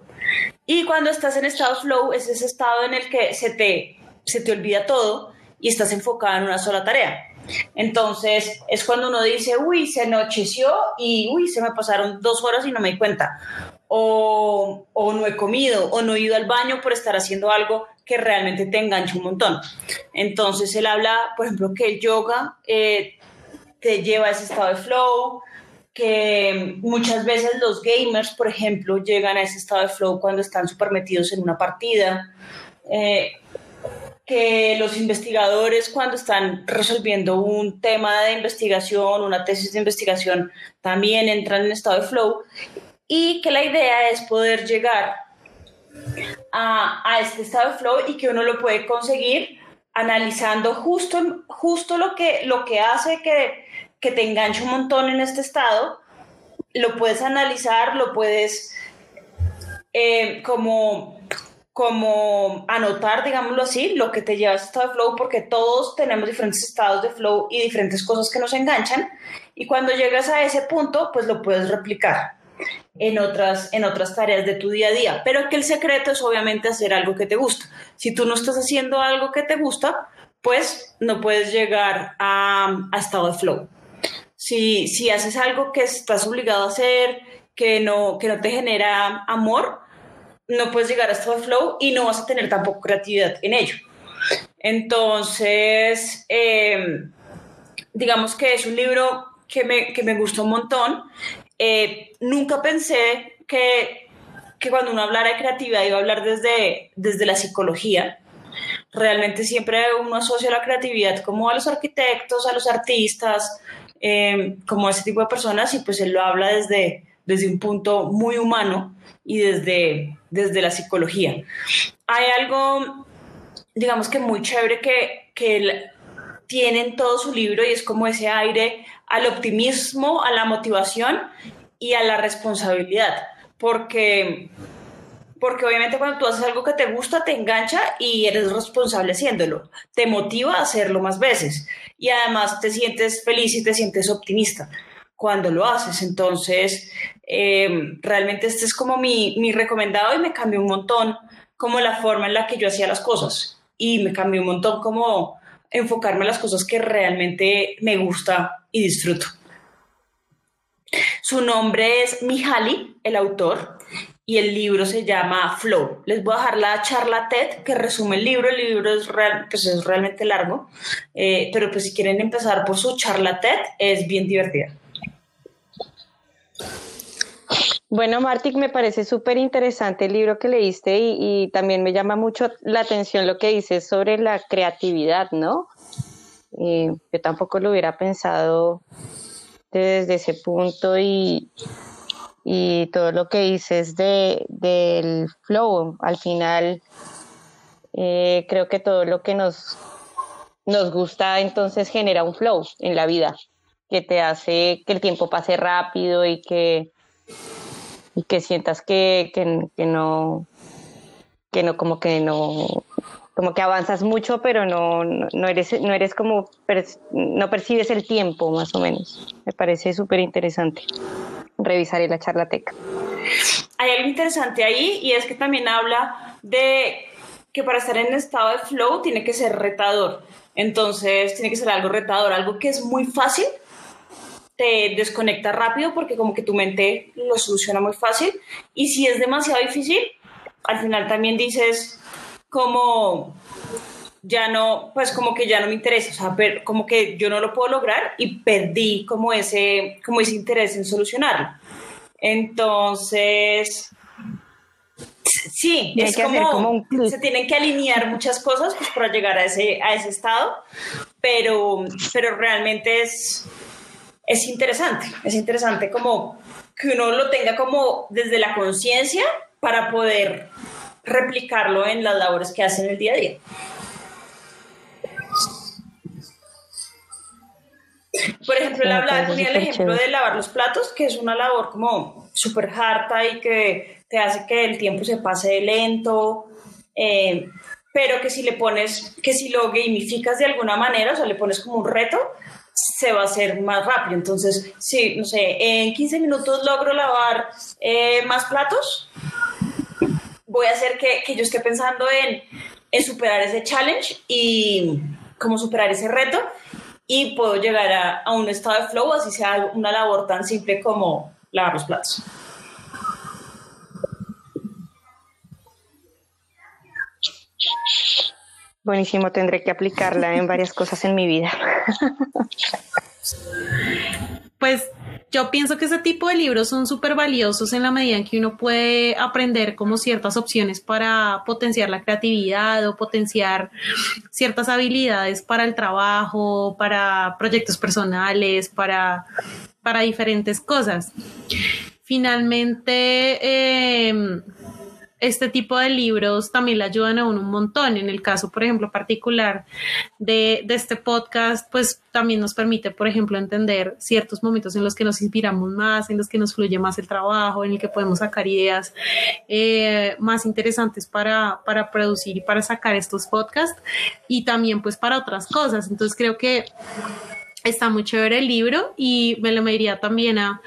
Speaker 4: Y cuando estás en estado flow, es ese estado en el que se te, se te olvida todo y estás enfocada en una sola tarea. Entonces es cuando uno dice, uy, se anocheció y uy, se me pasaron dos horas y no me di cuenta. O, o, no he comido o no he ido al baño por estar haciendo algo que realmente te engancha un montón. Entonces él habla, por ejemplo, que el yoga eh, te lleva a ese estado de flow, que muchas veces los gamers, por ejemplo, llegan a ese estado de flow cuando están súper metidos en una partida. Eh, que los investigadores cuando están resolviendo un tema de investigación, una tesis de investigación, también entran en estado de flow y que la idea es poder llegar a, este estado de flow y que uno lo puede conseguir analizando justo, justo lo, que, lo que hace que, que te enganche un montón en este estado, lo puedes analizar, lo puedes eh, como como anotar, digámoslo así, lo que te lleva a ese estado de flow, porque todos tenemos diferentes estados de flow y diferentes cosas que nos enganchan. Y cuando llegas a ese punto, pues lo puedes replicar en otras, en otras tareas de tu día a día. Pero que el secreto es obviamente hacer algo que te gusta. Si tú no estás haciendo algo que te gusta, pues no puedes llegar a, a estado de flow. Si, si haces algo que estás obligado a hacer, que no, que no te genera amor, no puedes llegar a este flow y no vas a tener tampoco creatividad en ello. Entonces, em, digamos que es un libro que me, que me gustó un montón. Eh, nunca pensé que, que, cuando uno hablara de creatividad iba a hablar desde, desde la psicología. Realmente siempre uno asocia la creatividad como a los arquitectos, a los artistas, eh, como ese tipo de personas y pues él lo habla desde, desde un punto muy humano y desde, desde la psicología. Hay algo, digamos que muy chévere que, que tiene en todo su libro y es como ese aire al optimismo, a la motivación y a la responsabilidad, porque porque obviamente cuando tú haces algo que te gusta, te engancha y eres responsable haciéndolo. Te motiva a hacerlo más veces y además te sientes feliz y te sientes optimista cuando lo haces. Entonces, em, realmente este es como mi, mi recomendado y me cambió un montón como la forma en la que yo hacía las cosas y me cambió un montón como enfocarme en las cosas que realmente me gusta y disfruto. Su nombre es Mihaly, el autor, y el libro se llama Flow. Les voy a dejar la charla TED que resume el libro. El libro es, real, pues es realmente largo, eh, pero pues si quieren empezar por su charla TED, es bien divertida.
Speaker 5: Bueno, Martic, me parece súper interesante el libro que leíste y, también me llama mucho la atención lo que dices sobre la creatividad, ¿no? Eh, yo tampoco lo hubiera pensado desde ese punto y, y todo lo que dices de, del flow. Al final, eh, creo que todo lo que nos, nos gusta entonces genera un flow en la vida, que te hace que el tiempo pase rápido y que, y que sientas que, que, no, que no, como que no, como que avanzas mucho, pero no, no, eres, no eres como, no percibes el tiempo más o menos. Me parece súper interesante revisaré la charlateca.
Speaker 4: Hay algo interesante ahí y es que también habla de que para estar en estado de flow tiene que ser retador. Entonces tiene que ser algo retador, algo que es muy fácil, te desconecta rápido porque como que tu mente lo soluciona muy fácil. Y si es demasiado difícil, al final también dices como ya no, pues como que ya no me interesa, o sea, como que yo no lo puedo lograr y perdí como ese, como ese interés en solucionarlo. Entonces, sí, es como, se tienen que alinear muchas cosas pues, para llegar a ese, a ese estado, pero, pero realmente es, es interesante, es interesante como que uno lo tenga como desde la conciencia para poder replicarlo en las labores que hace en el día a día. Por ejemplo, él habla, ponía el ejemplo de lavar los platos, que es una labor como súper harta y que te hace que el tiempo se pase lento, eh, pero que si le pones, que si lo gamificas de alguna manera, o sea, le pones como un reto, se va a hacer más rápido. Entonces, si, no sé, en 15 minutos logro lavar eh, más platos, voy a hacer que, que yo esté pensando en, en superar ese challenge y cómo superar ese reto y puedo llegar a, un estado de flow, así sea una labor tan simple como lavar los platos.
Speaker 5: Buenísimo, tendré que aplicarla en varias cosas en mi vida.
Speaker 6: Pues yo pienso que ese tipo de libros son súper valiosos en la medida en que uno puede aprender como ciertas opciones para potenciar la creatividad o potenciar ciertas habilidades para el trabajo, para proyectos personales, para, para diferentes cosas. Finalmente, eh, este tipo de libros también le ayudan a uno un montón. En el caso, por ejemplo, particular de, este podcast, pues también nos permite, por ejemplo, entender ciertos momentos en los que nos inspiramos más, en los que nos fluye más el trabajo, en el que podemos sacar ideas eh, más interesantes para, para producir y para sacar estos podcasts y también pues para otras cosas. Entonces creo que está muy chévere el libro y me lo me iría también a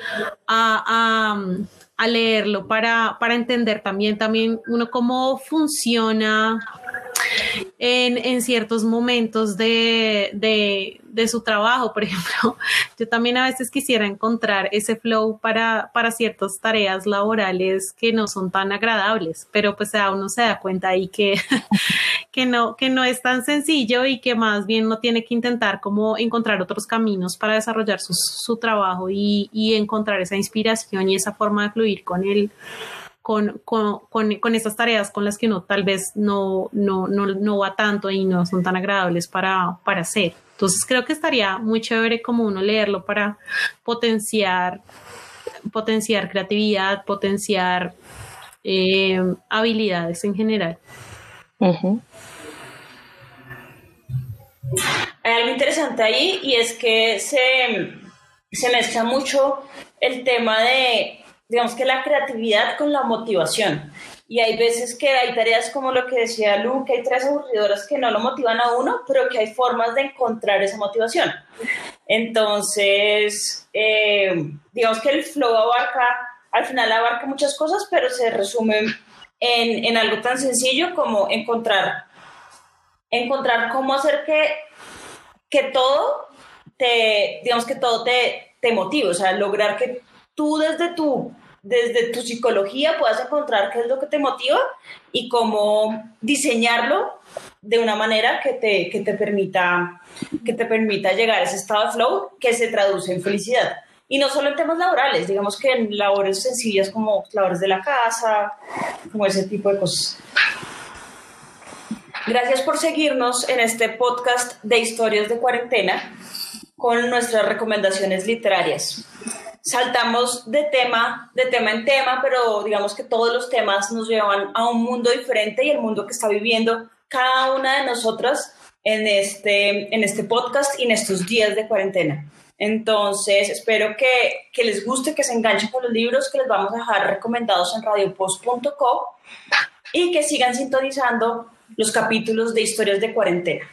Speaker 6: a leerlo para, para entender también, también uno cómo funciona en, ciertos momentos de, de, su trabajo. Por ejemplo, (laughs) yo también a veces quisiera encontrar ese flow para, para ciertas tareas laborales que no son tan agradables, pero pues a uno se da cuenta ahí que, (laughs) que, no, que no es tan sencillo y que más bien uno tiene que intentar como encontrar otros caminos para desarrollar su, su trabajo y, y encontrar esa inspiración y esa forma de fluir con él con, con, con, estas tareas con las que uno tal vez no, no, no, no, va tanto y no son tan agradables para, para hacer. Entonces creo que estaría muy chévere como uno leerlo para potenciar, potenciar creatividad, potenciar eh, habilidades en general.
Speaker 4: Hay algo interesante ahí y es que se, se mezcla mucho el tema de, digamos que la creatividad con la motivación. Y hay veces que hay tareas como lo que decía Lu, que hay tareas aburridoras que no lo motivan a uno, pero que hay formas de encontrar esa motivación. Entonces, eh, digamos que el flow abarca, al final abarca muchas cosas, pero se resume en, en algo tan sencillo como encontrar, encontrar cómo hacer que, que todo te, digamos que todo te, te motive, o sea, lograr que tú desde tu desde tu psicología puedas encontrar qué es lo que te motiva y cómo diseñarlo de una manera que te, que te, permita, que te permita llegar a ese estado de flow que se traduce en felicidad. Y no solo en temas laborales, digamos que en labores sencillas como labores de la casa, como ese tipo de cosas. Gracias por seguirnos en este podcast de historias de cuarentena con nuestras recomendaciones literarias saltamos de tema, de tema en tema, pero digamos que todos los temas nos llevan a un mundo diferente y el mundo que está viviendo cada una de nosotras en este, en este podcast y en estos días de cuarentena. Entonces, espero que, que les guste, que se enganchen con los libros que les vamos a dejar recomendados en radiopost.co y que sigan sintonizando los capítulos de historias de cuarentena.